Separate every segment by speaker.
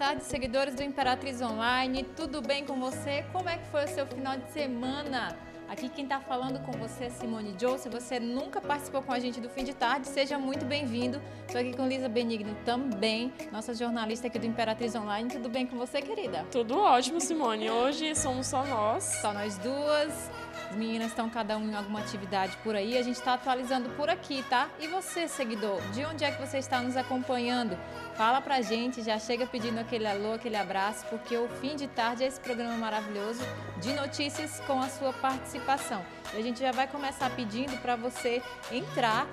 Speaker 1: boa tarde, seguidores do Imperatriz Online. Tudo bem com você? Como é que foi o seu final de semana? Aqui quem está falando com você é Simone Joe. Se você nunca participou com a gente do fim de tarde, seja muito bem-vindo. Estou aqui com Lisa Benigno também, nossa jornalista aqui do Imperatriz Online. Tudo bem com você, querida?
Speaker 2: Tudo ótimo, Simone. Hoje somos só nós.
Speaker 1: Só nós duas. As meninas estão cada um em alguma atividade por aí. A gente está atualizando por aqui, tá? E você, seguidor, de onde é que você está nos acompanhando? Fala pra gente, já chega pedindo aquele alô, aquele abraço, porque o fim de tarde é esse programa maravilhoso de notícias com a sua participação. E a gente já vai começar pedindo para você entrar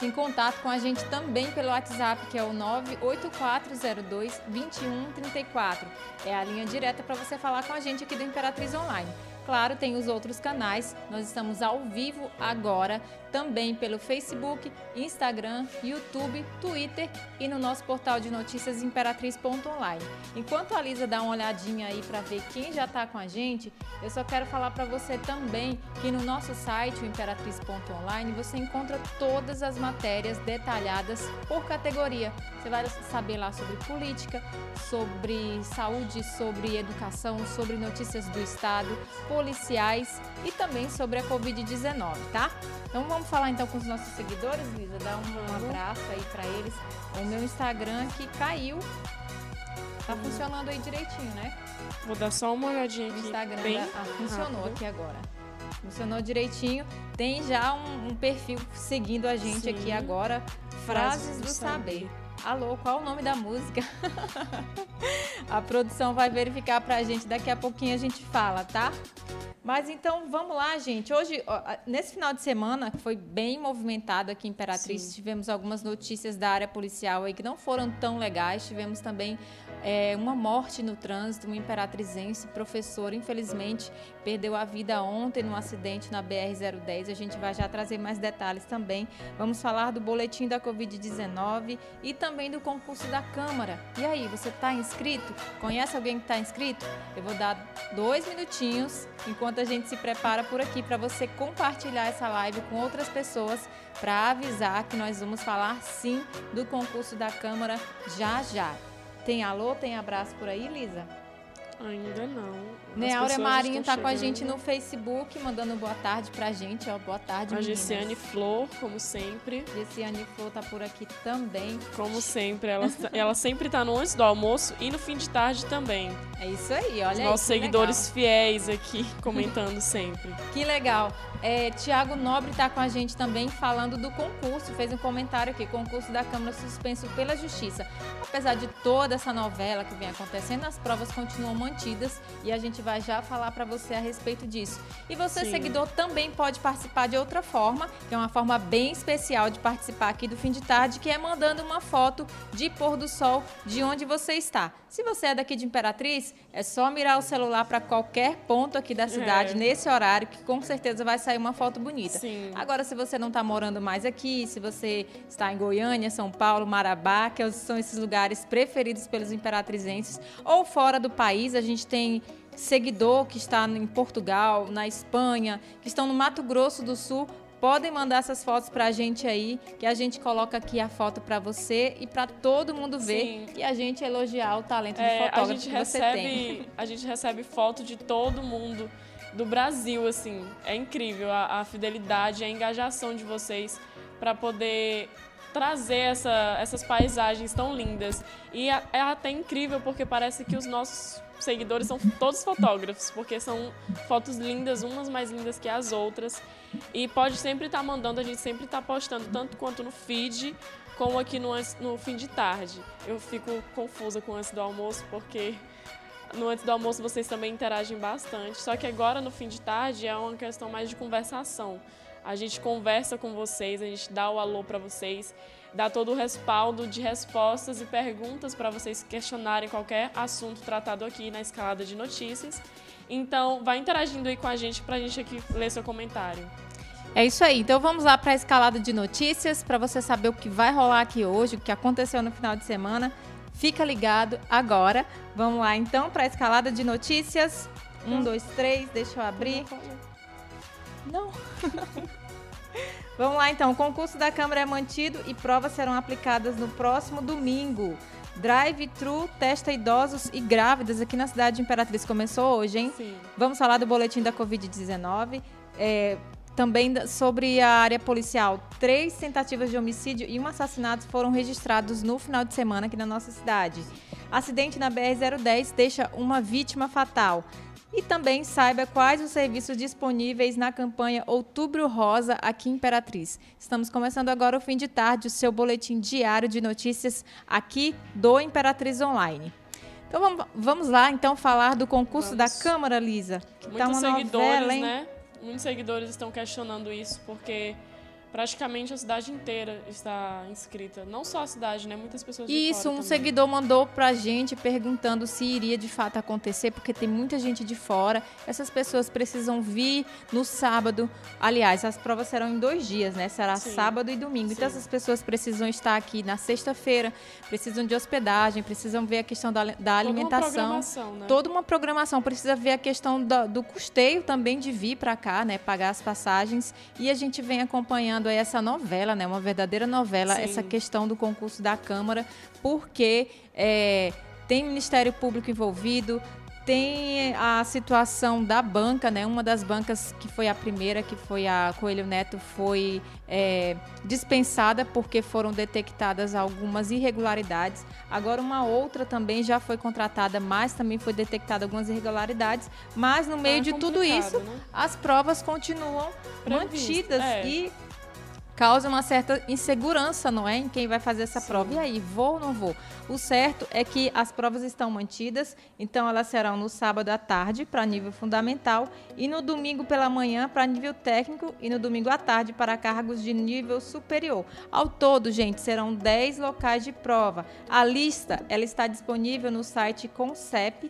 Speaker 1: em contato com a gente também pelo WhatsApp, que é o 98402 2134. É a linha direta para você falar com a gente aqui do Imperatriz Online. Claro, tem os outros canais. Nós estamos ao vivo agora, também pelo Facebook, Instagram, YouTube, Twitter e no nosso portal de notícias imperatriz.online. Enquanto a Lisa dá uma olhadinha aí para ver quem já está com a gente, eu só quero falar para você também que no nosso site, o imperatriz.online, você encontra todas as matérias detalhadas por categoria. Você vai saber lá sobre política, sobre saúde, sobre educação, sobre notícias do Estado, policiais e também sobre a Covid-19, tá? Então vamos falar então com os nossos seguidores, Lisa, dar um, um abraço aí para eles. O meu Instagram que caiu, tá funcionando aí direitinho, né?
Speaker 2: Vou dar só uma olhadinha aqui.
Speaker 1: O Instagram
Speaker 2: bem
Speaker 1: da, ah, funcionou
Speaker 2: rápido.
Speaker 1: aqui agora. Funcionou direitinho. Tem já um, um perfil seguindo a gente
Speaker 2: Sim.
Speaker 1: aqui agora. Frases do saber. Alô, qual o nome da música? a produção vai verificar pra gente, daqui a pouquinho a gente fala, tá? Mas então vamos lá, gente. Hoje, nesse final de semana, que foi bem movimentado aqui em Imperatriz,
Speaker 2: Sim.
Speaker 1: tivemos algumas notícias da área policial aí que não foram tão legais. Tivemos também é, uma morte no trânsito, uma imperatrizense, professora, infelizmente, perdeu a vida ontem num acidente na BR-010. A gente vai já trazer mais detalhes também. Vamos falar do boletim da Covid-19 e também do concurso da Câmara. E aí, você está inscrito? Conhece alguém que está inscrito? Eu vou dar dois minutinhos enquanto a gente se prepara por aqui para você compartilhar essa live com outras pessoas para avisar que nós vamos falar sim do concurso da Câmara já já. Tem alô, tem abraço por aí, Lisa?
Speaker 2: Ainda não. As
Speaker 1: Neáurea
Speaker 2: pessoas
Speaker 1: Marinho tá com a
Speaker 2: chegando.
Speaker 1: gente no Facebook, mandando boa tarde pra gente, ó. Boa tarde,
Speaker 2: A
Speaker 1: meninas.
Speaker 2: Gessiane Flor, como sempre.
Speaker 1: Gessiane Flor tá por aqui também.
Speaker 2: Como sempre, ela, ela sempre tá no antes do almoço e no fim de tarde também.
Speaker 1: É isso aí, olha
Speaker 2: Os
Speaker 1: aí.
Speaker 2: nossos seguidores fiéis aqui comentando sempre.
Speaker 1: legal. Que legal. É, Tiago Nobre tá com a gente também falando do concurso. Fez um comentário aqui: concurso da Câmara suspenso pela Justiça. Apesar de toda essa novela que vem acontecendo, as provas continuam mantidas e a gente vai já falar para você a respeito disso. E você,
Speaker 2: Sim.
Speaker 1: seguidor, também pode participar de outra forma, que é uma forma bem especial de participar aqui do fim de tarde, que é mandando uma foto de pôr do sol de onde você está. Se você é daqui de Imperatriz, é só mirar o celular para qualquer ponto aqui da cidade
Speaker 2: É.
Speaker 1: nesse horário, que com certeza vai sair uma foto bonita.
Speaker 2: Sim.
Speaker 1: Agora, se você não está morando mais aqui, se você está em Goiânia, São Paulo, Marabá, que são esses lugares preferidos pelos imperatrizenses, ou fora do país, a gente tem seguidor que está em Portugal, na Espanha, que estão no Mato Grosso do Sul. Podem mandar essas fotos para a gente aí, que a gente coloca aqui a foto para você e para todo mundo ver
Speaker 2: Sim.
Speaker 1: e a gente elogiar o talento de
Speaker 2: É, a
Speaker 1: fotógrafo
Speaker 2: gente
Speaker 1: que você tem.
Speaker 2: recebe, a gente recebe foto de todo mundo do Brasil, assim. É incrível a, a fidelidade, a engajação de vocês para poder trazer essa- essas paisagens tão lindas. E a- é até incrível porque parece que os nossos seguidores são todos fotógrafos, porque são fotos lindas, umas mais lindas que as outras. E pode sempre estar mandando, a gente sempre está postando, tanto quanto no feed, como aqui no, no fim de tarde. Eu fico confusa com antes do almoço, porque no antes do almoço vocês também interagem bastante. Só que agora, no fim de tarde, é uma questão mais de conversação. A gente conversa com vocês, a gente dá o alô para vocês, dá todo o respaldo de respostas e perguntas para vocês questionarem qualquer assunto tratado aqui na escalada de notícias. Então, vai interagindo aí com a gente para a gente aqui ler seu comentário.
Speaker 1: É isso aí. Então vamos lá para a escalada de notícias para você saber o que vai rolar aqui hoje, o que aconteceu no final de semana. Fica ligado agora. Vamos lá então para a escalada de notícias. Um, dois, três. Deixa eu abrir. Não. Vamos lá então. O concurso da Câmara é mantido e provas serão aplicadas no próximo domingo. Drive-thru testa idosos e grávidas aqui na cidade de Imperatriz. Começou hoje, hein?
Speaker 2: Sim.
Speaker 1: Vamos falar do boletim da Covid-19. É, também sobre a área policial. Três tentativas de homicídio e um assassinato foram registrados no final de semana aqui na nossa cidade. Acidente na BR-010 deixa uma vítima fatal. E também saiba quais os serviços disponíveis na campanha Outubro Rosa aqui em Imperatriz. Estamos começando agora o fim de tarde, o seu boletim diário de notícias aqui do Imperatriz Online. Então vamos, lá então falar do concurso
Speaker 2: Vamos.
Speaker 1: da Câmara, Lisa. Que tá
Speaker 2: Muitos
Speaker 1: uma
Speaker 2: seguidores,
Speaker 1: novela,
Speaker 2: né? Muitos seguidores estão questionando isso porque praticamente a cidade inteira está inscrita. Não só a cidade, né? Muitas pessoas de
Speaker 1: Isso, um
Speaker 2: também.
Speaker 1: seguidor mandou pra gente perguntando se iria de fato acontecer, porque tem muita gente de fora. Essas pessoas precisam vir no sábado. Aliás, as provas serão em dois dias, né? Será
Speaker 2: Sim.
Speaker 1: sábado e domingo. Então,
Speaker 2: Sim.
Speaker 1: essas pessoas precisam estar aqui na sexta-feira, precisam de hospedagem, precisam ver a questão da, da
Speaker 2: Toda uma
Speaker 1: alimentação.
Speaker 2: programação, né?
Speaker 1: Toda uma programação. Precisa ver a questão da- do custeio também de vir para cá, né? Pagar as passagens. E a gente vem acompanhando aí essa novela, né? Uma verdadeira novela,
Speaker 2: Sim.
Speaker 1: essa questão do concurso da Câmara, porque é, tem Ministério Público envolvido. Tem a situação da banca, né? Uma das bancas que foi a primeira, que foi a Coelho Neto, foi é, dispensada porque foram detectadas algumas irregularidades. Agora uma outra também já foi contratada, mas também foi detectada algumas irregularidades. Mas no meio
Speaker 2: Tá
Speaker 1: de tudo isso,
Speaker 2: né?
Speaker 1: as provas continuam
Speaker 2: Previsto,
Speaker 1: mantidas
Speaker 2: é.
Speaker 1: e causa uma certa insegurança, não é, em quem vai fazer essa
Speaker 2: Sim.
Speaker 1: prova. E aí, vou ou não vou? O certo é que as provas estão mantidas, então elas serão no sábado à tarde para nível fundamental e no domingo pela manhã para nível técnico e no domingo à tarde para cargos de nível superior. Ao todo, gente, serão 10 locais de prova. A lista, ela está disponível no site concep.pi.com.br.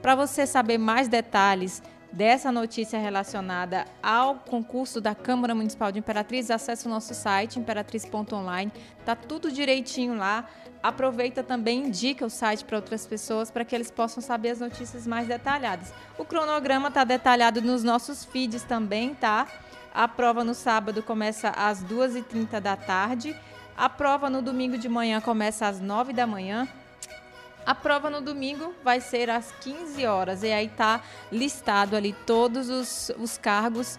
Speaker 1: Para você saber mais detalhes dessa notícia relacionada ao concurso da Câmara Municipal de Imperatriz, acesse o nosso site imperatriz.online. Tá tudo direitinho lá. Aproveita também, indica o site para outras pessoas para que eles possam saber as notícias mais detalhadas. O cronograma está detalhado nos nossos feeds também, tá? A prova no sábado começa às 2h30 da tarde. A prova no domingo de manhã começa às 9 da manhã. A prova no domingo vai ser às 15 horas e aí tá listado ali todos os, os cargos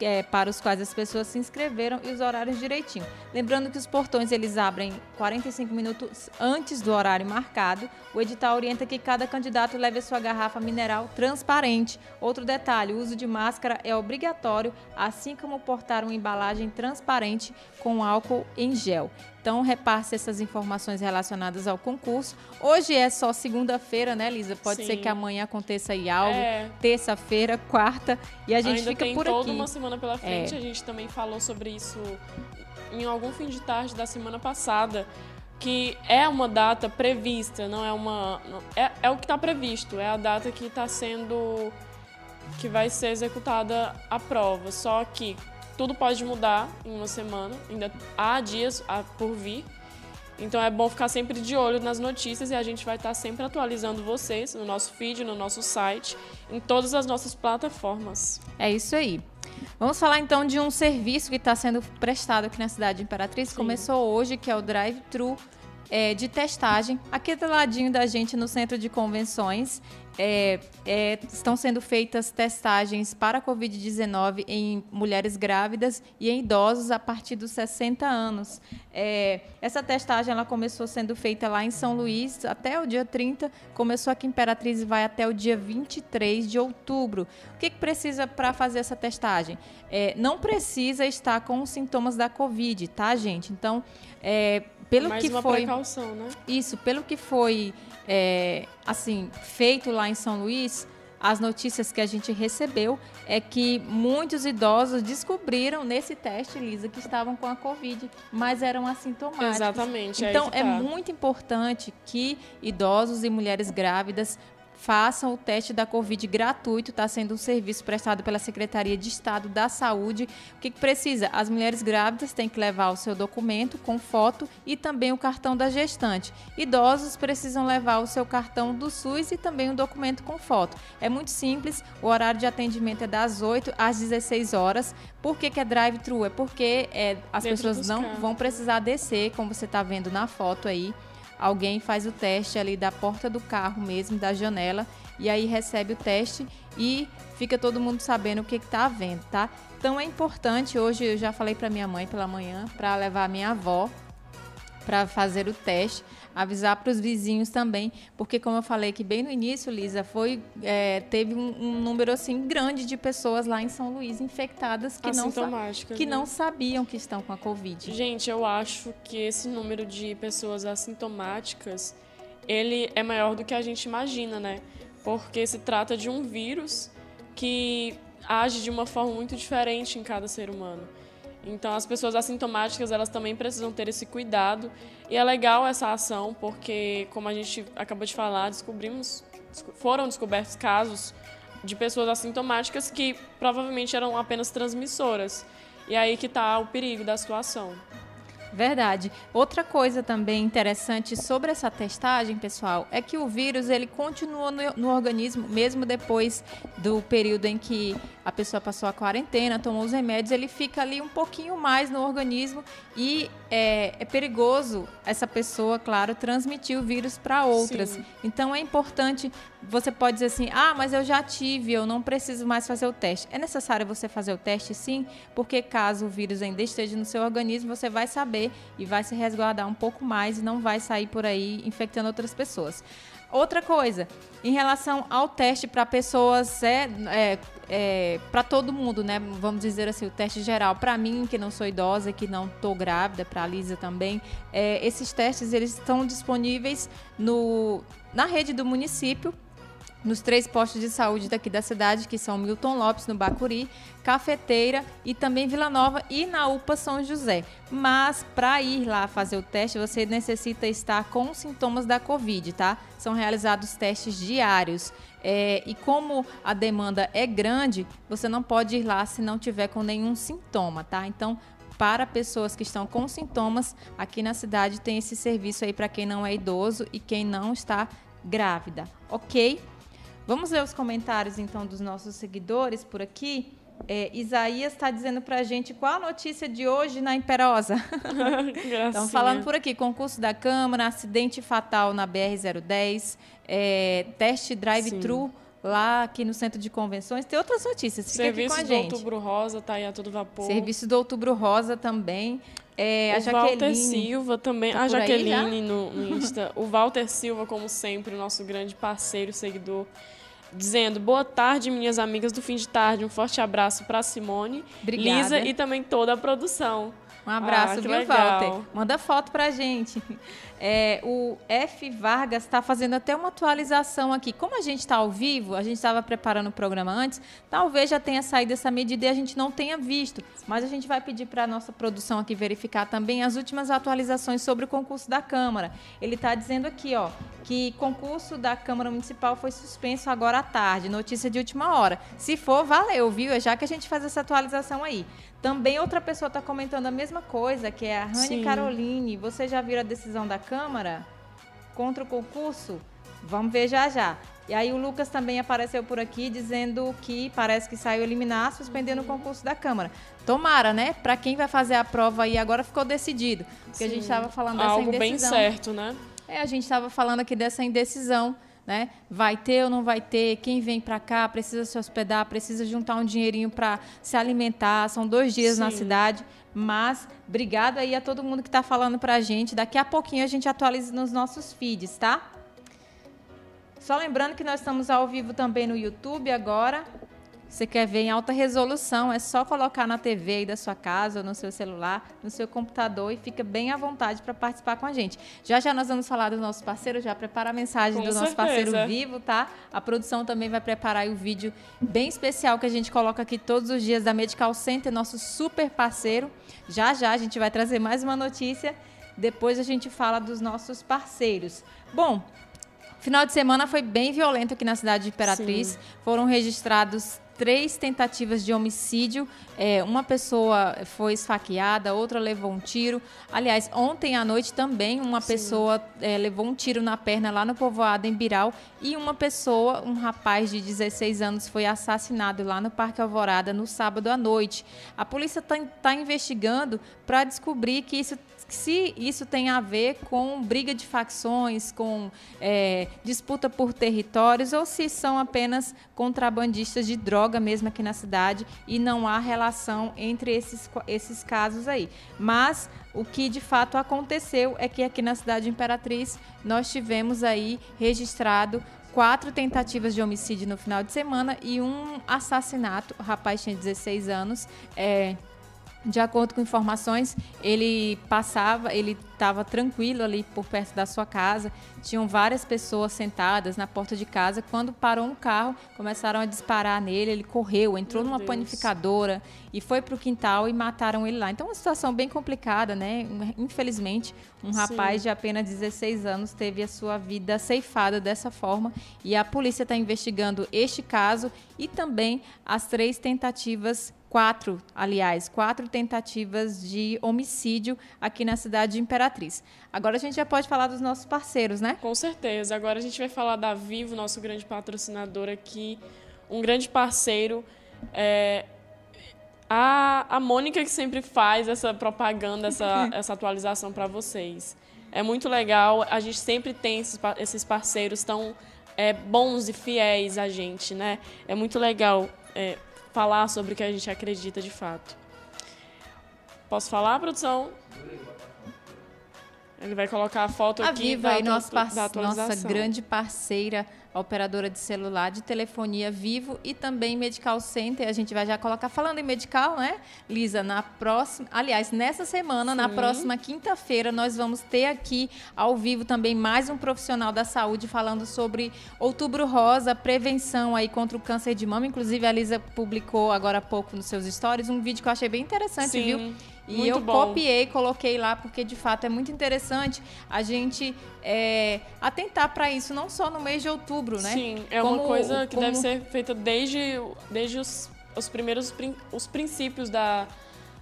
Speaker 1: é, para os quais as pessoas se inscreveram e os horários direitinho. Lembrando que os portões eles abrem 45 minutos antes do horário marcado. O edital orienta que cada candidato leve a sua garrafa mineral transparente. Outro detalhe, o uso de máscara é obrigatório, assim como portar uma embalagem transparente com álcool em gel. Então, repasse essas informações relacionadas ao concurso. Hoje é só segunda-feira, né, Lisa? Pode ser
Speaker 2: Sim.
Speaker 1: que amanhã aconteça aí algo.
Speaker 2: É.
Speaker 1: Terça-feira, quarta, e a gente
Speaker 2: Ainda
Speaker 1: fica
Speaker 2: tem
Speaker 1: por
Speaker 2: toda
Speaker 1: aqui.
Speaker 2: uma semana pela frente.
Speaker 1: É.
Speaker 2: A gente também falou sobre isso em algum fim de tarde da semana passada. Que é uma data prevista, não é uma. não- é, é o que está previsto, é a data que está sendo. que vai ser executada a prova. Só que tudo pode mudar em uma semana, ainda há dias por vir. Então é bom ficar sempre de olho nas notícias e a gente vai estar sempre atualizando vocês no nosso feed, no nosso site, em todas as nossas plataformas.
Speaker 1: É isso aí. Vamos falar então de um serviço que está sendo prestado aqui na cidade de Imperatriz.
Speaker 2: Sim.
Speaker 1: Começou hoje, que é o drive-thru é, de testagem. Aqui do ladinho da gente, no centro de convenções, é, é, estão sendo feitas testagens para a Covid-19 em mulheres grávidas e em idosos a partir dos 60 anos. É, essa testagem ela começou sendo feita lá em São Luís até o dia 30, começou aqui em Imperatriz e vai até o dia 23 de outubro. O que, que precisa para fazer essa testagem? É, não precisa estar com os sintomas da Covid, tá, gente? Então, é, pelo
Speaker 2: Mais
Speaker 1: que
Speaker 2: uma
Speaker 1: foi.
Speaker 2: precaução, né?
Speaker 1: Isso, pelo que foi é, assim feito lá em São Luís, as notícias que a gente recebeu é que muitos idosos descobriram nesse teste, Lisa, que estavam com a Covid, mas eram assintomáticos.
Speaker 2: Exatamente. aí
Speaker 1: Então é
Speaker 2: tá.
Speaker 1: muito importante que idosos e mulheres grávidas façam o teste da Covid gratuito, está sendo um serviço prestado pela Secretaria de Estado da Saúde. O que, que precisa? As mulheres grávidas têm que levar o seu documento com foto e também o cartão da gestante. Idosos precisam levar o seu cartão do SUS e também um documento com foto. É muito simples, o horário de atendimento é das 8 às 16 horas. Por que, que é drive-thru? É porque é, as Dentro pessoas não carros. vão precisar descer, como você está vendo na foto aí alguém faz o teste ali da porta do carro mesmo, da janela, e aí recebe o teste e fica todo mundo sabendo o que está havendo, tá? Então é importante, hoje eu já falei para minha mãe pela manhã, para levar a minha avó para fazer o teste avisar para os vizinhos também, porque como eu falei que bem no início, Lisa, foi é, teve um, um, número assim grande de pessoas lá em São Luís infectadas que não que né? não sabiam que estão com a Covid.
Speaker 2: Gente, eu acho que esse número de pessoas assintomáticas ele é maior do que a gente imagina, né? Porque se trata de um vírus que age de uma forma muito diferente em cada ser humano. Então, as pessoas assintomáticas, elas também precisam ter esse cuidado. E é legal essa ação, porque, como a gente acabou de falar, descobrimos, foram descobertos casos de pessoas assintomáticas que provavelmente eram apenas transmissoras. E aí que está o perigo da situação.
Speaker 1: Verdade. Outra coisa também interessante sobre essa testagem, pessoal, é que o vírus ele continua no, no, organismo mesmo depois do período em que a pessoa passou a quarentena, tomou os remédios, ele fica ali um pouquinho mais no organismo e é, é perigoso essa pessoa, claro, transmitir o vírus para outras. Sim. Então é importante, você pode dizer assim, ah, mas eu já tive, eu não preciso mais fazer o teste. É necessário você fazer o teste sim, porque caso o vírus ainda esteja no seu organismo, você vai saber e vai se resguardar um pouco mais e não vai sair por aí infectando outras pessoas. Outra coisa, em relação ao teste para pessoas, é, é, é para todo mundo, né? Vamos dizer assim, o teste geral. Para mim, que não sou idosa, que não estou grávida, para a Lisa também, é, esses testes eles estão disponíveis no, na rede do município nos três postos de saúde daqui da cidade, que são Milton Lopes, no Bacuri, Cafeteira e também Vila Nova e na UPA São José. Mas para ir lá fazer o teste, você necessita estar com sintomas da Covid, tá? São realizados testes diários. É, e como a demanda é grande, você não pode ir lá se não tiver com nenhum sintoma, tá? Então, para pessoas que estão com sintomas, aqui na cidade tem esse serviço aí para quem não é idoso e quem não está grávida, ok? Vamos ver os comentários então dos nossos seguidores por aqui. É, Isaías está dizendo para a gente qual a notícia de hoje na Imperosa. Estão falando por aqui: concurso da Câmara, acidente fatal na BR-010, é, teste drive-thru lá aqui no centro de convenções. Tem outras notícias. Fica
Speaker 2: Serviço
Speaker 1: aqui com a gente.
Speaker 2: do Outubro Rosa está aí a todo vapor.
Speaker 1: Serviço do Outubro Rosa também. É,
Speaker 2: o a Jaqueline, Walter Silva também. Tá a Jaqueline no, no Insta. o Walter Silva, como sempre, nosso grande parceiro, seguidor dizendo boa tarde, minhas amigas do fim de tarde. Um forte abraço para Simone, Obrigada. Lisa e também toda a produção.
Speaker 1: Um abraço, ah, viu, legal. Walter? Manda foto pra gente. É, o F. Vargas está fazendo até uma atualização aqui. Como a gente está ao vivo, a gente estava preparando o programa antes, talvez já tenha saído essa medida e a gente não tenha visto. Mas a gente vai pedir para a nossa produção aqui verificar também as últimas atualizações sobre o concurso da Câmara. Ele está dizendo aqui, ó, que concurso da Câmara Municipal foi suspenso agora à tarde. Notícia de última hora. Se for, valeu, viu? É já que a gente faz essa atualização aí. Também outra pessoa está comentando a mesma coisa, que é a Rani Caroline. Você já viu a decisão da Câmara contra o concurso? Vamos ver já já. E aí o Lucas também apareceu por aqui dizendo que parece que saiu eliminar, suspendendo o concurso da Câmara. Tomara, né? Para quem vai fazer a prova aí agora ficou decidido. Porque Sim. a gente estava falando dessa
Speaker 2: Algo
Speaker 1: indecisão.
Speaker 2: bem certo, né?
Speaker 1: É, a gente estava falando aqui dessa indecisão né? Vai ter ou não vai ter? Quem vem para cá precisa se hospedar, precisa juntar um dinheirinho para se alimentar. São dois dias Sim. na cidade. Mas obrigado aí a todo mundo que está falando para a gente. Daqui a pouquinho a gente atualiza nos nossos feeds, tá? Só lembrando que nós estamos ao vivo também no YouTube agora. Você quer ver em alta resolução, é só colocar na TV aí da sua casa, ou no seu celular, no seu computador e fica bem à vontade para participar com a gente. Já já nós vamos falar do nosso parceiro, já prepara a mensagem com do certeza. nosso parceiro vivo, tá? A produção também vai preparar o vídeo bem especial que a gente coloca aqui todos os dias da Medical Center, nosso super parceiro. Já já a gente vai trazer mais uma notícia. Depois a gente fala dos nossos parceiros. Bom, Final de semana foi bem violento aqui na cidade de Imperatriz. Sim. Foram registrados três tentativas de homicídio. É, uma pessoa foi esfaqueada, outra levou um tiro. Aliás, ontem à noite também uma Sim. pessoa é, levou um tiro na perna lá no povoado em Biral. E uma pessoa, um rapaz de 16 anos, foi assassinado lá no Parque Alvorada no sábado à noite. A polícia está tá investigando para descobrir que isso se isso tem a ver com briga de facções, com é, disputa por territórios, ou se são apenas contrabandistas de droga mesmo aqui na cidade e não há relação entre esses, esses casos aí. Mas o que de fato aconteceu é que aqui na cidade de Imperatriz nós tivemos aí registrado quatro tentativas de homicídio no final de semana e um assassinato. O rapaz tinha 16 anos. É, de acordo com informações, ele passava, ele estava tranquilo ali por perto da sua casa. Tinham várias pessoas sentadas na porta de casa. Quando parou um carro, começaram a disparar nele. Ele correu, entrou Meu numa Deus. panificadora e foi para o quintal e mataram ele lá. Então, uma situação bem complicada, né? Infelizmente, um Sim. rapaz de apenas 16 anos teve a sua vida ceifada dessa forma. E a polícia está investigando este caso e também as três tentativas quatro, aliás, quatro tentativas de homicídio aqui na cidade de Imperatriz. Agora a gente já pode falar dos nossos parceiros, né?
Speaker 2: Com certeza. Agora a gente vai falar da Vivo, nosso grande patrocinador aqui, um grande parceiro. É, a, a Mônica que sempre faz essa propaganda, essa, essa atualização para vocês. É muito legal. A gente sempre tem esses, esses parceiros tão é, bons e fiéis a gente, né? É muito legal é, falar sobre o que a gente acredita de fato. Posso falar, produção? Ele vai colocar a foto
Speaker 1: a
Speaker 2: aqui
Speaker 1: Viva da, aí, nossa, nossa grande parceira a operadora de celular, de telefonia Vivo e também Medical Center. A gente vai já colocar, falando em medical, né, Lisa, na próxima, aliás, nessa semana, Sim. na próxima quinta-feira, nós vamos ter aqui ao vivo também mais um profissional da saúde falando sobre Outubro Rosa, prevenção aí contra o câncer de mama. Inclusive, a Lisa publicou agora há pouco nos seus stories um vídeo que eu achei bem interessante,
Speaker 2: Sim.
Speaker 1: viu?
Speaker 2: E muito
Speaker 1: eu
Speaker 2: bom.
Speaker 1: copiei, coloquei lá, porque de fato é muito interessante a gente é, atentar para isso, não só no mês de outubro, né?
Speaker 2: Sim, é como, uma coisa que como... deve ser feita desde, desde os, os primeiros os princípios da,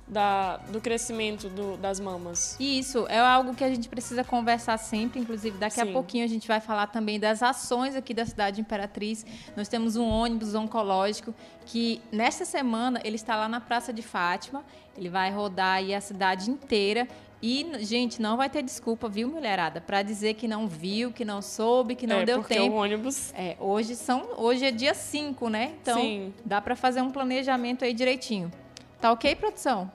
Speaker 2: da, do crescimento do, das mamas.
Speaker 1: Isso, é algo que a gente precisa conversar sempre, inclusive daqui Sim. a pouquinho a gente vai falar também das ações aqui da cidade Imperatriz. Nós temos um ônibus oncológico que nesta semana ele está lá na Praça de Fátima ele vai rodar aí a cidade inteira e, gente, não vai ter desculpa, viu, mulherada? Para dizer que não viu, que não soube, que não
Speaker 2: é,
Speaker 1: deu
Speaker 2: porque
Speaker 1: tempo.
Speaker 2: o ônibus.
Speaker 1: É, hoje são, hoje é dia 5, né? Então,
Speaker 2: Sim.
Speaker 1: dá para fazer um planejamento aí direitinho. Tá OK, produção?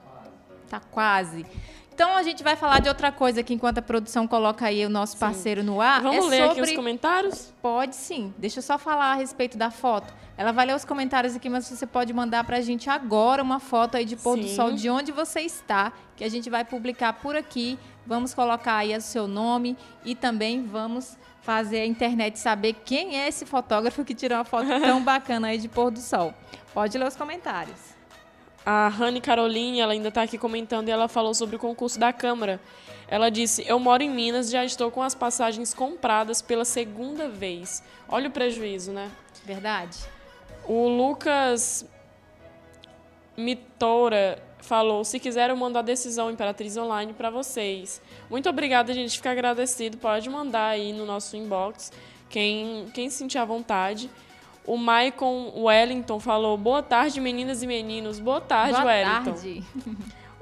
Speaker 1: Tá quase. Então a gente vai falar de outra coisa aqui enquanto a produção coloca aí o nosso parceiro sim. no ar.
Speaker 2: Vamos
Speaker 1: é
Speaker 2: ler
Speaker 1: sobre...
Speaker 2: aqui os comentários?
Speaker 1: Pode sim. Deixa eu só falar a respeito da foto. Ela vai ler os comentários aqui, mas você pode mandar para a gente agora uma foto aí de pôr Sim. do sol de onde você está, que a gente vai publicar por aqui. Vamos colocar aí o seu nome e também vamos fazer a internet saber quem é esse fotógrafo que tirou uma foto tão bacana aí de pôr do sol. Pode ler os comentários.
Speaker 2: A Rani Caroline, ela ainda está aqui comentando e ela falou sobre o concurso da Câmara. Ela disse: Eu moro em Minas, já estou com as passagens compradas pela segunda vez. Olha o prejuízo, né?
Speaker 1: Verdade.
Speaker 2: O Lucas Mitora falou: se quiser, eu mando a decisão Imperatriz Online para vocês. Muito obrigada, a gente fica agradecido. Pode mandar aí no nosso inbox, quem, quem sentir à vontade. O Maicon Wellington falou: boa tarde, meninas e meninos. Boa tarde,
Speaker 1: boa
Speaker 2: Wellington.
Speaker 1: Tarde.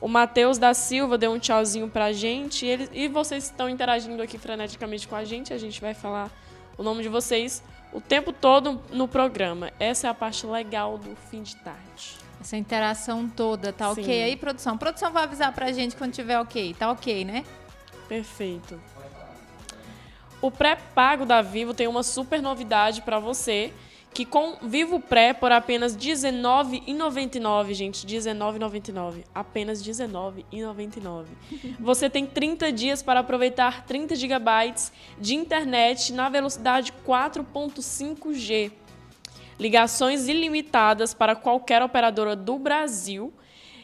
Speaker 2: O Matheus da Silva deu um tchauzinho pra gente. E, e vocês estão interagindo aqui freneticamente com a gente. A gente vai falar o nome de vocês o tempo todo no programa. Essa é a parte legal do fim de tarde.
Speaker 1: Essa interação toda, tá Sim. ok aí, produção? produção vai avisar pra gente quando tiver ok. Tá ok, né?
Speaker 2: Perfeito. O pré-pago da Vivo tem uma super novidade para você que com Vivo Pré por apenas R$19,99, gente, R$19,99, apenas R$19,99. Você tem 30 dias para aproveitar 30 GB de internet na velocidade 4.5G. Ligações ilimitadas para qualquer operadora do Brasil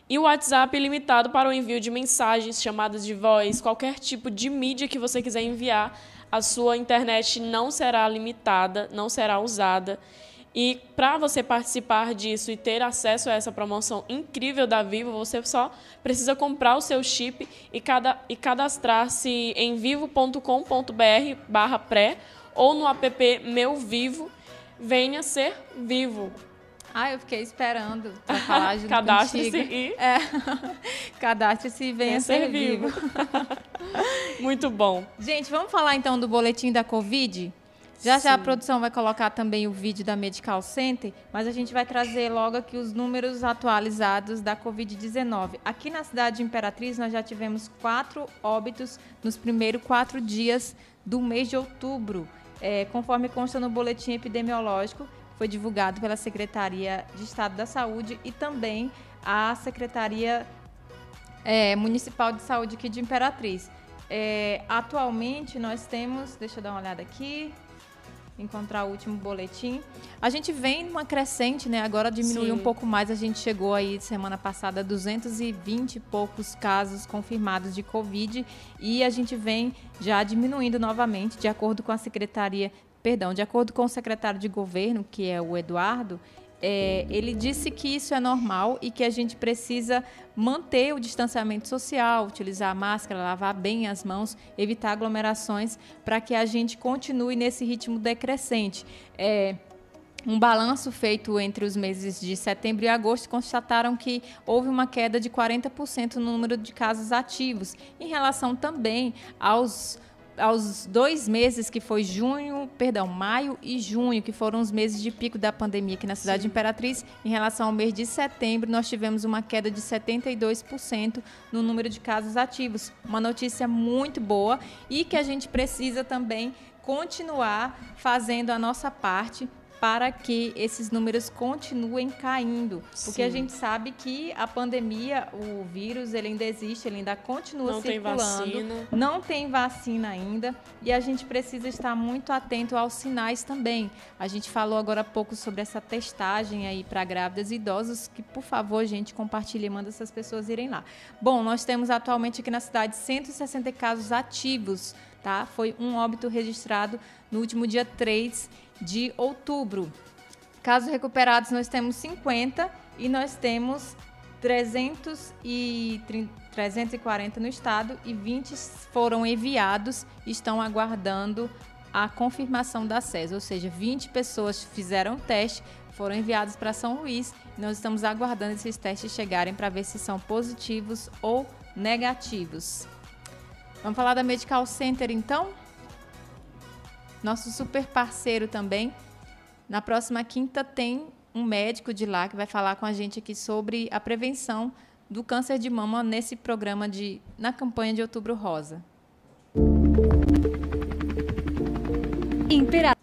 Speaker 2: e o WhatsApp ilimitado para o envio de mensagens, chamadas de voz, qualquer tipo de mídia que você quiser enviar a sua internet não será limitada, não será usada. E para você participar disso e ter acesso a essa promoção incrível da Vivo, você só precisa comprar o seu chip e, cada, e cadastrar-se em vivo.com.br barra pré ou no app Meu Vivo. Venha ser vivo.
Speaker 1: Ah, eu fiquei esperando para falar junto
Speaker 2: Cadastre-se e...
Speaker 1: É. Cadastre-se e venha, venha ser, ser vivo. vivo.
Speaker 2: Muito bom.
Speaker 1: Gente, vamos falar então do boletim da Covid? Já Sim. já a produção vai colocar também o vídeo da Medical Center, mas a gente vai trazer logo aqui os números atualizados da Covid-19. Aqui na cidade de Imperatriz, nós já tivemos quatro óbitos nos primeiros quatro dias do mês de outubro, é, conforme consta no boletim epidemiológico, foi divulgado pela Secretaria de Estado da Saúde e também a Secretaria é, Municipal de Saúde aqui de Imperatriz. É, atualmente nós temos, deixa eu dar uma olhada aqui, encontrar o último boletim. A gente vem numa crescente, né? Agora diminuiu Sim. um pouco mais. A gente chegou aí semana passada a 220 e poucos casos confirmados de Covid e a gente vem já diminuindo novamente, de acordo com a Secretaria, perdão, de acordo com o secretário de governo, que é o Eduardo, é, ele disse que isso é normal e que a gente precisa manter o distanciamento social, utilizar a máscara, lavar bem as mãos, evitar aglomerações, para que a gente continue nesse ritmo decrescente. É, um balanço feito entre os meses de setembro e agosto constataram que houve uma queda de 40% no número de casos ativos, em relação também aos aos dois meses que foi junho, perdão, maio e junho, que foram os meses de pico da pandemia aqui na cidade Sim. de Imperatriz, em relação ao mês de setembro, nós tivemos uma queda de 72% no número de casos ativos. Uma notícia muito boa e que a gente precisa também continuar fazendo a nossa parte para que esses números continuem caindo. Porque Sim. a gente sabe que a pandemia, o vírus, ele ainda existe, ele ainda continua
Speaker 2: não
Speaker 1: circulando.
Speaker 2: Tem vacina.
Speaker 1: Não tem vacina ainda. E a gente precisa estar muito atento aos sinais também. A gente falou agora há pouco sobre essa testagem aí para grávidas e idosos, que, por favor, gente, compartilhe e manda essas pessoas irem lá. Bom, nós temos atualmente aqui na cidade 160 casos ativos, tá? Foi um óbito registrado no último dia 3 de outubro. Casos recuperados, nós temos 50 e nós temos 300 e 340 no estado e 20 foram enviados e estão aguardando a confirmação da SES, ou seja, 20 pessoas fizeram o teste, foram enviadas para São Luís e nós estamos aguardando esses testes chegarem para ver se são positivos ou negativos. Vamos falar da Medical Center então? nosso super parceiro também. Na próxima quinta tem um médico de lá que vai falar com a gente aqui sobre a prevenção do câncer de mama nesse programa de na campanha de Outubro Rosa.
Speaker 3: Imperatriz.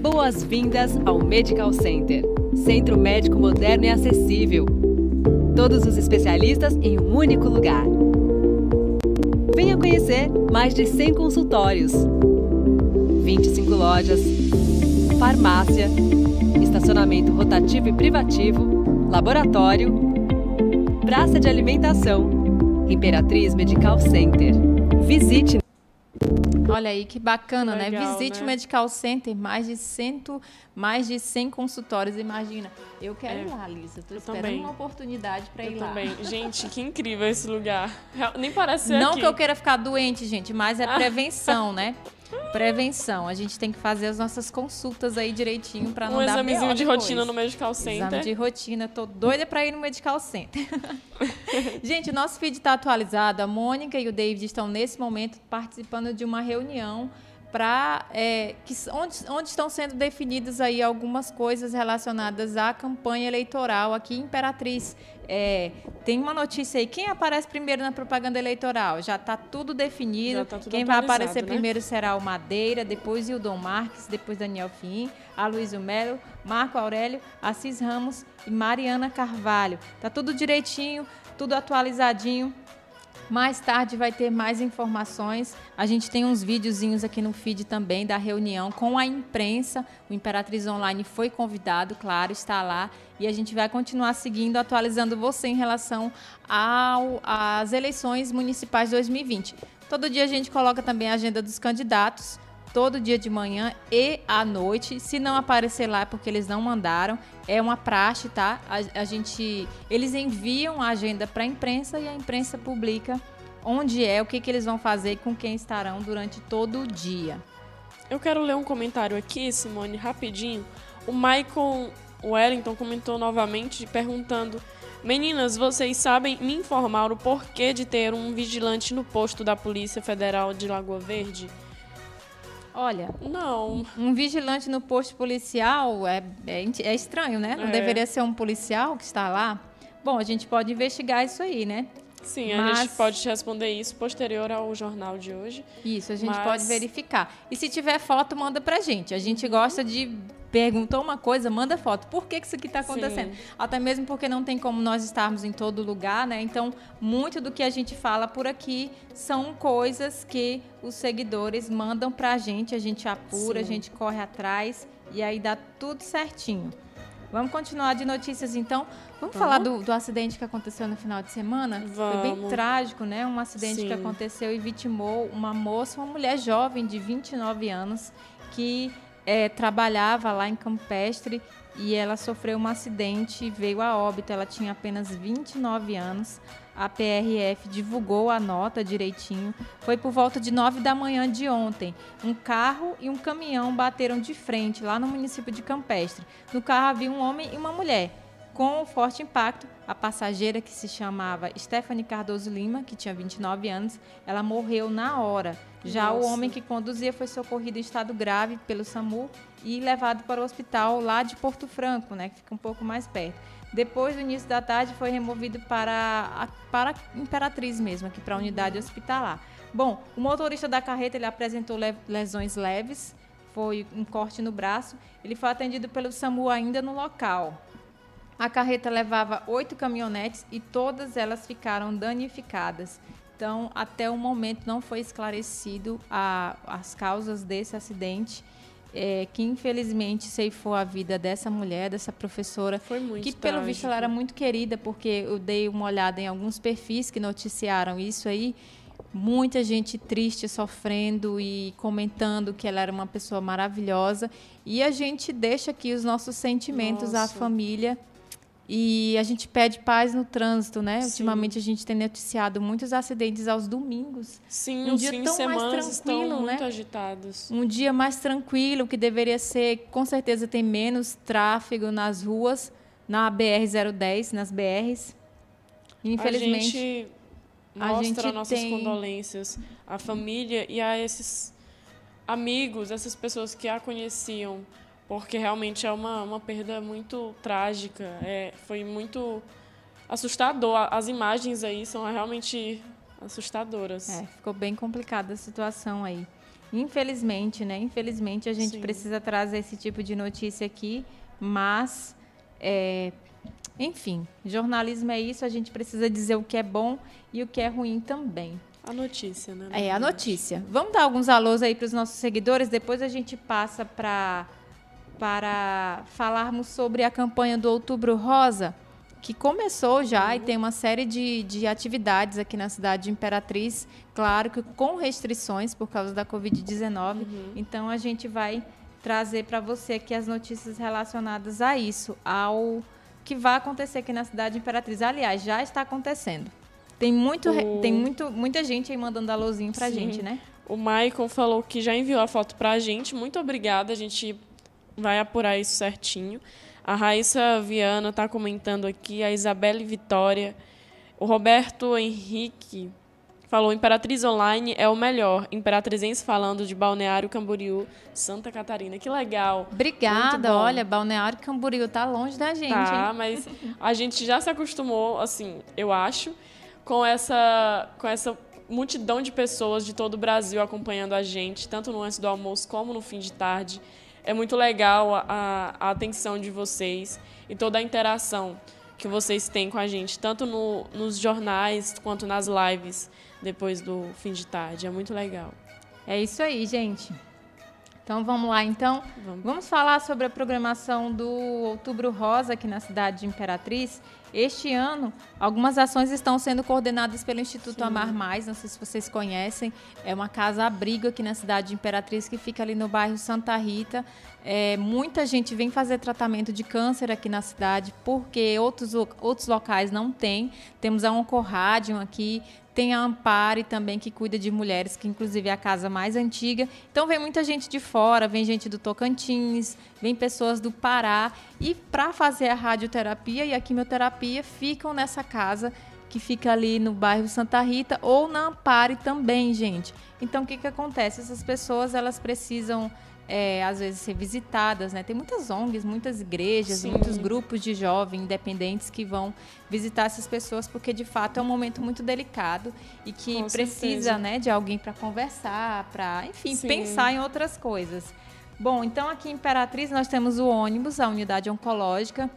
Speaker 3: Boas-vindas ao Medical Center, centro médico moderno e acessível. Todos os especialistas em um único lugar Venha conhecer mais de 100 consultórios, 25 lojas, farmácia, estacionamento rotativo e privativo, laboratório, praça de alimentação, Imperatriz Medical Center. Visite
Speaker 1: Olha aí que bacana, né? Legal, né? Visite né? o Medical Center, mais de, cento, mais de 100 consultórios. Imagina, eu quero é, ir lá, Lisa. Estou esperando também. uma oportunidade para ir lá.
Speaker 2: também. Gente, que incrível esse lugar. Nem parece ser
Speaker 1: Não
Speaker 2: aqui.
Speaker 1: que eu queira ficar doente, gente, mas é prevenção, né? Prevenção. A gente tem que fazer as nossas consultas aí direitinho para não
Speaker 2: um
Speaker 1: dar
Speaker 2: Um examezinho de
Speaker 1: depois.
Speaker 2: rotina no Medical Center.
Speaker 1: Exame de rotina. Tô doida para ir no Medical Center. gente, o nosso feed está atualizado. A Mônica e o David estão nesse momento participando de uma reunião para é, onde, onde estão sendo definidas aí algumas coisas relacionadas à campanha eleitoral aqui em Imperatriz. É, tem uma notícia aí, quem aparece primeiro na propaganda eleitoral? Já está tudo definido.
Speaker 2: Tá tudo
Speaker 1: quem vai aparecer
Speaker 2: né?
Speaker 1: primeiro será o Madeira, depois o Dom Marques, depois Daniel Fim, a Luísa Melo, Marco Aurélio, Assis Ramos e Mariana Carvalho. Tá tudo direitinho, tudo atualizadinho. Mais tarde vai ter mais informações. A gente tem uns videozinhos aqui no feed também da reunião com a imprensa. O Imperatriz Online foi convidado, claro, está lá. E a gente vai continuar seguindo, atualizando você em relação às eleições municipais de 2020. Todo dia a gente coloca também a agenda dos candidatos, todo dia de manhã e à noite. Se não aparecer lá é porque eles não mandaram, é uma praxe, tá? A, a gente, eles enviam a agenda para a imprensa e a imprensa publica onde é, o que, que eles vão fazer e com quem estarão durante todo o dia.
Speaker 2: Eu quero ler um comentário aqui, Simone, rapidinho. O Michael Wellington comentou novamente perguntando Meninas, vocês sabem me informar o porquê de ter um vigilante no posto da Polícia Federal de Lagoa Verde?
Speaker 1: Olha,
Speaker 2: não.
Speaker 1: Um vigilante no posto policial é, é, é estranho, né? Não é. deveria ser um policial que está lá? Bom, a gente pode investigar isso aí, né?
Speaker 2: Sim, a gente pode responder isso posterior ao jornal de hoje.
Speaker 1: Isso, a gente mas... pode verificar. E se tiver foto, manda pra gente. A gente gosta de perguntou uma coisa, manda foto. Por que, que isso aqui está acontecendo? Sim. Até mesmo porque não tem como nós estarmos em todo lugar, né? Então, muito do que a gente fala por aqui são coisas que os seguidores mandam para a gente, a gente apura, Sim. a gente corre atrás e aí dá tudo certinho. Vamos continuar de notícias então. Vamos, Vamos? falar do, do, acidente que aconteceu no final de semana?
Speaker 2: Vamos.
Speaker 1: Foi bem trágico, né? Um acidente Sim. que aconteceu e vitimou uma moça, uma mulher jovem de 29 anos que é, trabalhava lá em Campestre e ela sofreu um acidente e veio a óbito. Ela tinha apenas 29 anos. A PRF divulgou a nota direitinho. Foi por volta de 9 da manhã de ontem. Um carro e um caminhão bateram de frente lá no município de Campestre. No carro havia um homem e uma mulher. Com o forte impacto, a passageira que se chamava Stephanie Cardoso Lima, que tinha 29 anos, ela morreu na hora. Já Nossa. o homem que conduzia foi socorrido em estado grave pelo SAMU e levado para o hospital lá de Porto Franco, né, que fica um pouco mais perto. Depois do início da tarde, foi removido para a, para a Imperatriz mesmo, aqui para a unidade hospitalar. Bom, o motorista da carreta ele apresentou lesões leves, foi um corte no braço. Ele foi atendido pelo SAMU ainda no local. A carreta levava oito caminhonetes e todas elas ficaram danificadas. Então, até o momento não foi esclarecido a, as causas desse acidente. É, que infelizmente ceifou a vida dessa mulher, dessa professora,
Speaker 2: Foi muito
Speaker 1: que pelo
Speaker 2: trágico.
Speaker 1: visto ela era muito querida, porque eu dei uma olhada em alguns perfis que noticiaram isso aí, muita gente triste, sofrendo e comentando que ela era uma pessoa maravilhosa, e a gente deixa aqui os nossos sentimentos Nossa. à família e a gente pede paz no trânsito, né? Sim. Ultimamente a gente tem noticiado muitos acidentes aos domingos.
Speaker 2: Sim, um dia tão mais tranquilo, estão muito né? agitados.
Speaker 1: Um dia mais tranquilo, que deveria ser, com certeza tem menos tráfego nas ruas, na BR-010, nas BRs. Infelizmente.
Speaker 2: A gente mostra a gente nossas tem... condolências à família e a esses amigos, essas pessoas que a conheciam porque realmente é uma, uma perda muito trágica. É, foi muito assustador. As imagens aí são realmente assustadoras.
Speaker 1: É, ficou bem complicada a situação aí. Infelizmente, né? Infelizmente a gente Sim. precisa trazer esse tipo de notícia aqui, mas é, enfim, jornalismo é isso, a gente precisa dizer o que é bom e o que é ruim também.
Speaker 2: A notícia, né?
Speaker 1: É, a notícia. Vamos dar alguns alôs aí para os nossos seguidores, depois a gente passa para para falarmos sobre a campanha do Outubro Rosa, que começou já e tem uma série de, de atividades aqui na cidade de Imperatriz, claro que com restrições por causa da Covid-19. Uhum. Então a gente vai trazer para você aqui as notícias relacionadas a isso, ao que vai acontecer aqui na cidade de Imperatriz. Aliás, já está acontecendo. Tem, muito, o... tem muito, muita gente aí mandando alôzinho para a gente, né?
Speaker 2: O Maicon falou que já enviou a foto para a gente. Muito obrigada. A gente vai apurar isso certinho. A Raíssa Viana está comentando aqui, a Isabelle Vitória. O Roberto Henrique falou: Imperatriz Online é o melhor. Imperatrizense falando de Balneário Camboriú, Santa Catarina. Que legal.
Speaker 1: Obrigada. Olha, Balneário Camboriú tá longe da gente.
Speaker 2: Tá,
Speaker 1: hein?
Speaker 2: mas a gente já se acostumou, assim, eu acho, com essa, com essa multidão de pessoas de todo o Brasil acompanhando a gente, tanto no antes do almoço como no fim de tarde. É muito legal a, a atenção de vocês e toda a interação que vocês têm com a gente, tanto no, nos jornais quanto nas lives depois do fim de tarde. É muito legal.
Speaker 1: É isso aí, gente. Então vamos lá, então. Vamos. vamos. falar sobre a programação do Outubro Rosa aqui na cidade de Imperatriz. Este ano, algumas ações estão sendo coordenadas pelo Instituto Sim. Amar Mais, não sei se vocês conhecem. É uma casa-abrigo aqui na cidade de Imperatriz que fica ali no bairro Santa Rita. É, muita gente vem fazer tratamento de câncer aqui na cidade porque outros, outros locais não têm. Temos a Oncorrádio aqui, tem a Ampare também, que cuida de mulheres, que inclusive é a casa mais antiga. Então vem muita gente de fora, vem gente do Tocantins, vem pessoas do Pará. E para fazer a radioterapia e a quimioterapia, ficam nessa casa que fica ali no bairro Santa Rita ou na Ampare também, gente. Então o que, que acontece? Essas pessoas elas precisam é, às vezes ser visitadas, né? Tem muitas ONGs, muitas igrejas, Sim. muitos grupos de jovens independentes que vão visitar essas pessoas porque de fato é um momento muito delicado e que Com precisa, certeza. né, de alguém para conversar, para, enfim, Sim. pensar em outras coisas. Bom, então aqui em Imperatriz nós temos o ônibus, a unidade oncológica.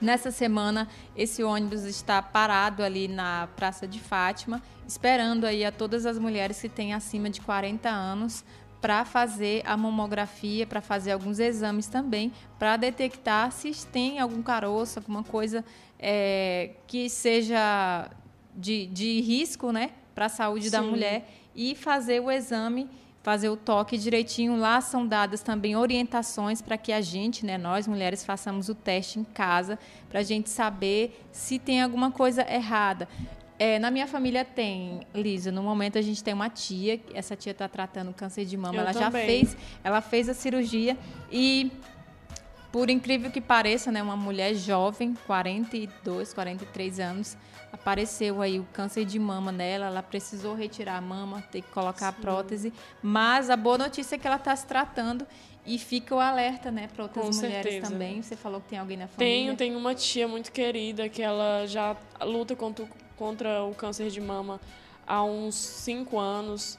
Speaker 1: Nessa semana, esse ônibus está parado ali na Praça de Fátima, esperando aí a todas as mulheres que têm acima de 40 anos para fazer a mamografia, para fazer alguns exames também, para detectar se tem algum caroço, alguma coisa é, que seja de, de risco né, para a saúde Sim. da mulher e fazer o exame fazer o toque direitinho. Lá são dadas também orientações para que a gente, né, nós mulheres, façamos o teste em casa, para a gente saber se tem alguma coisa errada. É, na minha família tem, Lisa, no momento a gente tem uma tia, essa tia está tratando câncer de mama,
Speaker 2: Eu
Speaker 1: ela
Speaker 2: também.
Speaker 1: já fez, ela fez a cirurgia e por incrível que pareça, né, uma mulher jovem, 42, 43 anos, apareceu aí o câncer de mama nela, ela precisou retirar a mama, ter que colocar Sim. a prótese, mas a boa notícia é que ela está se tratando e fica o alerta, né, para outras
Speaker 2: Com
Speaker 1: mulheres
Speaker 2: certeza.
Speaker 1: também. Você falou que tem alguém na família?
Speaker 2: Tenho, tenho uma tia muito querida que ela já luta contra, contra o câncer de mama há uns cinco anos.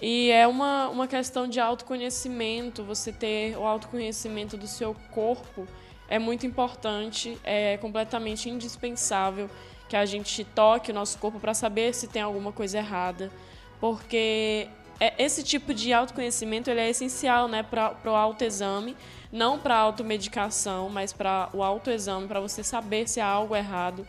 Speaker 2: E é uma, uma questão de autoconhecimento, você ter o autoconhecimento do seu corpo é muito importante, é completamente indispensável que a gente toque o nosso corpo para saber se tem alguma coisa errada, porque é, esse tipo de autoconhecimento ele é essencial né, para o autoexame, não para a automedicação, mas para o autoexame, para você saber se há algo errado.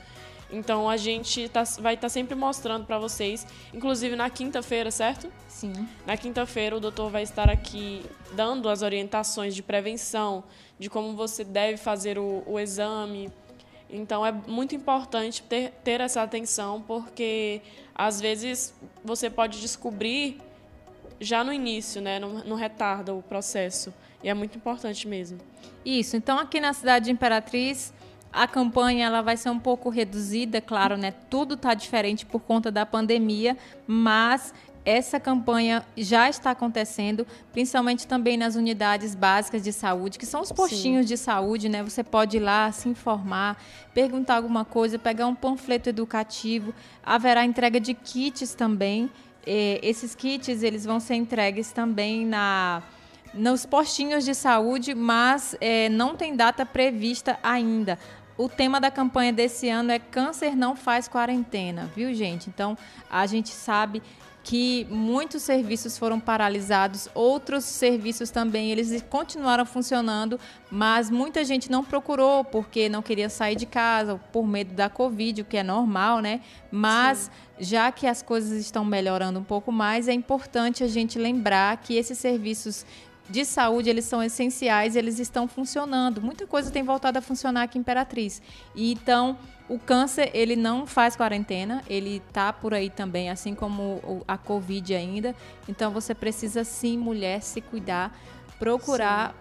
Speaker 2: Então a gente tá, vai estar tá sempre mostrando para vocês, inclusive na quinta-feira, certo?
Speaker 1: Sim.
Speaker 2: Na quinta-feira o doutor vai estar aqui dando as orientações de prevenção, de como você deve fazer o, o exame. Então é muito importante ter, ter essa atenção, porque às vezes você pode descobrir já no início, né? Não, não retarda o processo. E é muito importante mesmo.
Speaker 1: Isso. Então aqui na cidade de Imperatriz a campanha ela vai ser um pouco reduzida, claro, né? Tudo está diferente por conta da pandemia, mas essa campanha já está acontecendo, principalmente também nas unidades básicas de saúde, que são os postinhos Sim. de saúde, né? Você pode ir lá se informar, perguntar alguma coisa, pegar um panfleto educativo. Haverá entrega de kits também. E esses kits eles vão ser entregues também na nos postinhos de saúde, mas é, não tem data prevista ainda. O tema da campanha desse ano é Câncer não faz quarentena, viu, gente? Então, a gente sabe que muitos serviços foram paralisados, outros serviços também eles continuaram funcionando, mas muita gente não procurou porque não queria sair de casa, por medo da Covid, o que é normal, né? Mas Sim. já que as coisas estão melhorando um pouco mais, é importante a gente lembrar que esses serviços de saúde, eles são essenciais, eles estão funcionando. Muita coisa tem voltado a funcionar aqui em Imperatriz. E então, o câncer, ele não faz quarentena, ele tá por aí também, assim como a Covid ainda. Então, você precisa sim, mulher, se cuidar, procurar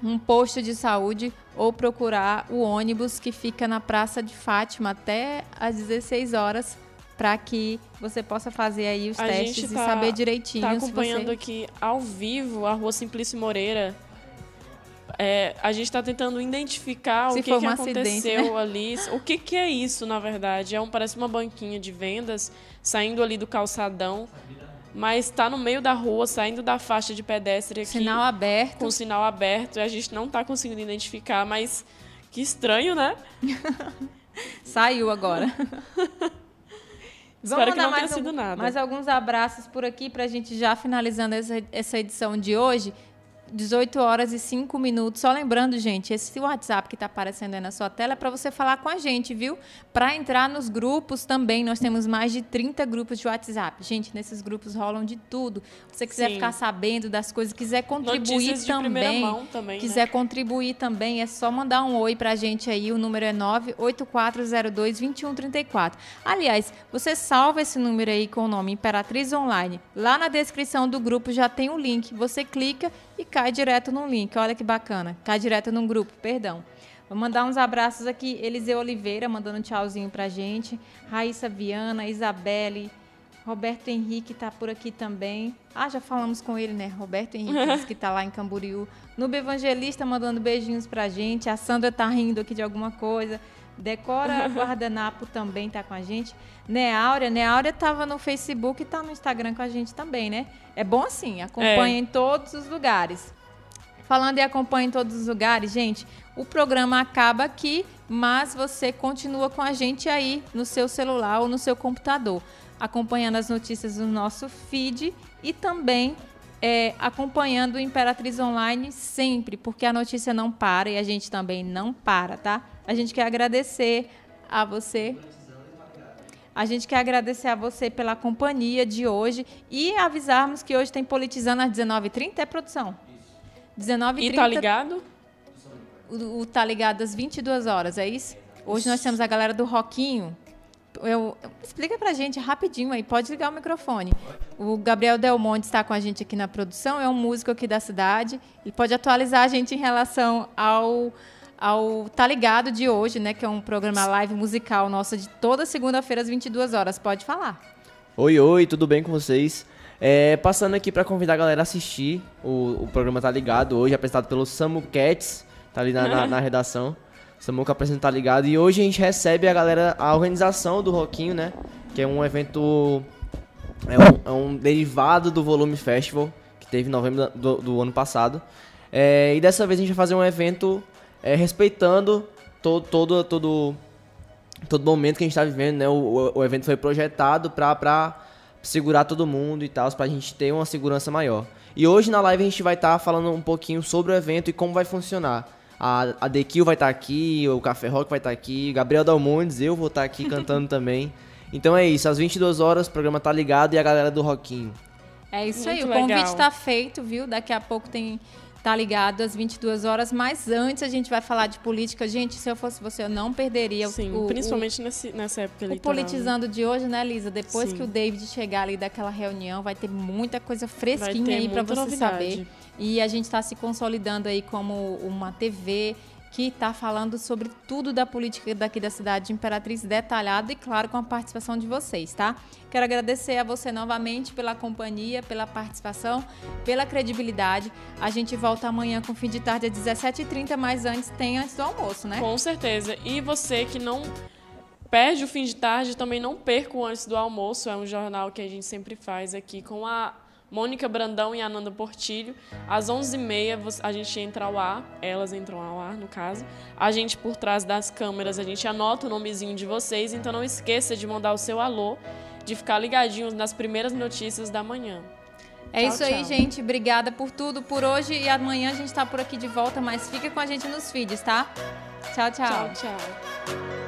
Speaker 1: sim. um posto de saúde ou procurar o ônibus que fica na Praça de Fátima até às 16 horas para que você possa fazer aí os
Speaker 2: a
Speaker 1: testes
Speaker 2: tá,
Speaker 1: e saber direitinho.
Speaker 2: Tá acompanhando
Speaker 1: você...
Speaker 2: aqui ao vivo a Rua Simplício Moreira. É, a gente está tentando identificar
Speaker 1: Se
Speaker 2: o que,
Speaker 1: um
Speaker 2: que
Speaker 1: aconteceu
Speaker 2: né? ali. O que, que é isso, na verdade? É um, parece uma banquinha de vendas saindo ali do calçadão, mas está no meio da rua, saindo da faixa de pedestre aqui.
Speaker 1: Sinal aberto.
Speaker 2: Com sinal aberto. A gente não está conseguindo identificar, mas que estranho, né?
Speaker 1: Saiu agora.
Speaker 2: Espero que não tenha sido nada.
Speaker 1: Mais alguns abraços por aqui para a gente já finalizando essa, essa edição de hoje. 18 horas e 5 minutos. Só lembrando, gente, esse WhatsApp que está aparecendo aí na sua tela é para você falar com a gente, viu? Para entrar nos grupos também, nós temos mais de 30 grupos de WhatsApp. Gente, nesses grupos rolam de tudo. Se você quiser Sim. ficar sabendo das coisas, quiser contribuir também, também, quiser né? contribuir também, é só mandar um oi para a gente aí. O número é 984022134. Aliás, você salva esse número aí com o nome Imperatriz Online. Lá na descrição do grupo já tem o um link. Você clica e cai direto no link. Olha que bacana. Cai direto num grupo, perdão. Vou mandar uns abraços aqui. Eliseu Oliveira mandando um tchauzinho pra gente. Raíssa Viana, Isabelle, Roberto Henrique está por aqui também. Ah, já falamos com ele, né? Roberto Henrique, que está lá em Camboriú. Nube Evangelista mandando beijinhos pra gente. A Sandra tá rindo aqui de alguma coisa. Decora Guardanapo também tá com a gente. Neáurea, Neáurea estava no Facebook e tá no Instagram com a gente também, né? É bom assim, acompanha é. em todos os lugares. Falando em acompanha em todos os lugares, gente, o programa acaba aqui, mas você continua com a gente aí no seu celular ou no seu computador, acompanhando as notícias do nosso feed e também é, acompanhando o Imperatriz Online sempre, porque a notícia não para e a gente também não para, tá? A gente quer agradecer a você. A gente quer agradecer a você pela companhia de hoje e avisarmos que hoje tem Politizando às 19h30, é produção?
Speaker 2: 19h30. E tá ligado?
Speaker 1: O, o Tá Ligado às 22 horas, é isso? Hoje nós temos a galera do Roquinho, eu, explica pra gente rapidinho aí, pode ligar o microfone. O Gabriel Del Monte está com a gente aqui na produção, é um músico aqui da cidade. Ele pode atualizar a gente em relação ao, ao Tá Ligado de hoje, né? Que é um programa live musical nosso de toda segunda-feira às 22 horas. Pode falar.
Speaker 4: Oi, oi, tudo bem com vocês? É, passando aqui para convidar a galera a assistir o, o programa Tá Ligado hoje, apresentado pelo Samu Cats, tá ali na, na, na redação. Samuca apresenta tá ligado. E hoje a gente recebe a galera, a organização do Roquinho, né? Que é um evento. É um, é um derivado do Volume Festival, que teve em novembro do, do ano passado. É, e dessa vez a gente vai fazer um evento é, respeitando todo, todo, todo, todo momento que a gente está vivendo, né? O, o, o, evento foi projetado para segurar todo mundo e tal, para a gente ter uma segurança maior. E hoje na live a gente vai estar tá falando um pouquinho sobre o evento e como vai funcionar. A, a Dequil vai estar tá aqui, o Café Rock vai estar tá aqui, Gabriel Dalmondes, eu vou estar tá aqui cantando também. Então é isso, às 22 horas o programa tá ligado e a galera do Rockinho.
Speaker 1: É isso Muito aí, o legal. convite está feito, viu? Daqui a pouco tem tá ligado às 22 horas, mas antes a gente vai falar de política. Gente, se eu fosse você, eu não perderia
Speaker 2: Sim,
Speaker 1: o,
Speaker 2: principalmente o, nesse, nessa época
Speaker 1: O politizando de hoje, né, Lisa? Depois Sim. que o David chegar ali daquela reunião, vai ter muita coisa fresquinha aí para você novidade. saber. E a gente está se consolidando aí como uma TV que está falando sobre tudo da política daqui da cidade de Imperatriz, detalhado e, claro, com a participação de vocês, tá? Quero agradecer a você novamente pela companhia, pela participação, pela credibilidade. A gente volta amanhã com fim de tarde às 17h30, mas antes tem antes do almoço, né?
Speaker 2: Com certeza. E você que não perde o fim de tarde, também não perca o antes do almoço. É um jornal que a gente sempre faz aqui com a Mônica Brandão e Ananda Portilho. Às 11h30 a gente entra ao ar, elas entram ao ar, no caso. A gente, por trás das câmeras, a gente anota o nomezinho de vocês, então não esqueça de mandar o seu alô, de ficar ligadinhos nas primeiras notícias da manhã.
Speaker 1: É tchau, isso aí, tchau. gente. Obrigada por tudo por hoje e amanhã a gente está por aqui de volta, mas fica com a gente nos feeds, tá? Tchau, tchau.
Speaker 2: Tchau, tchau.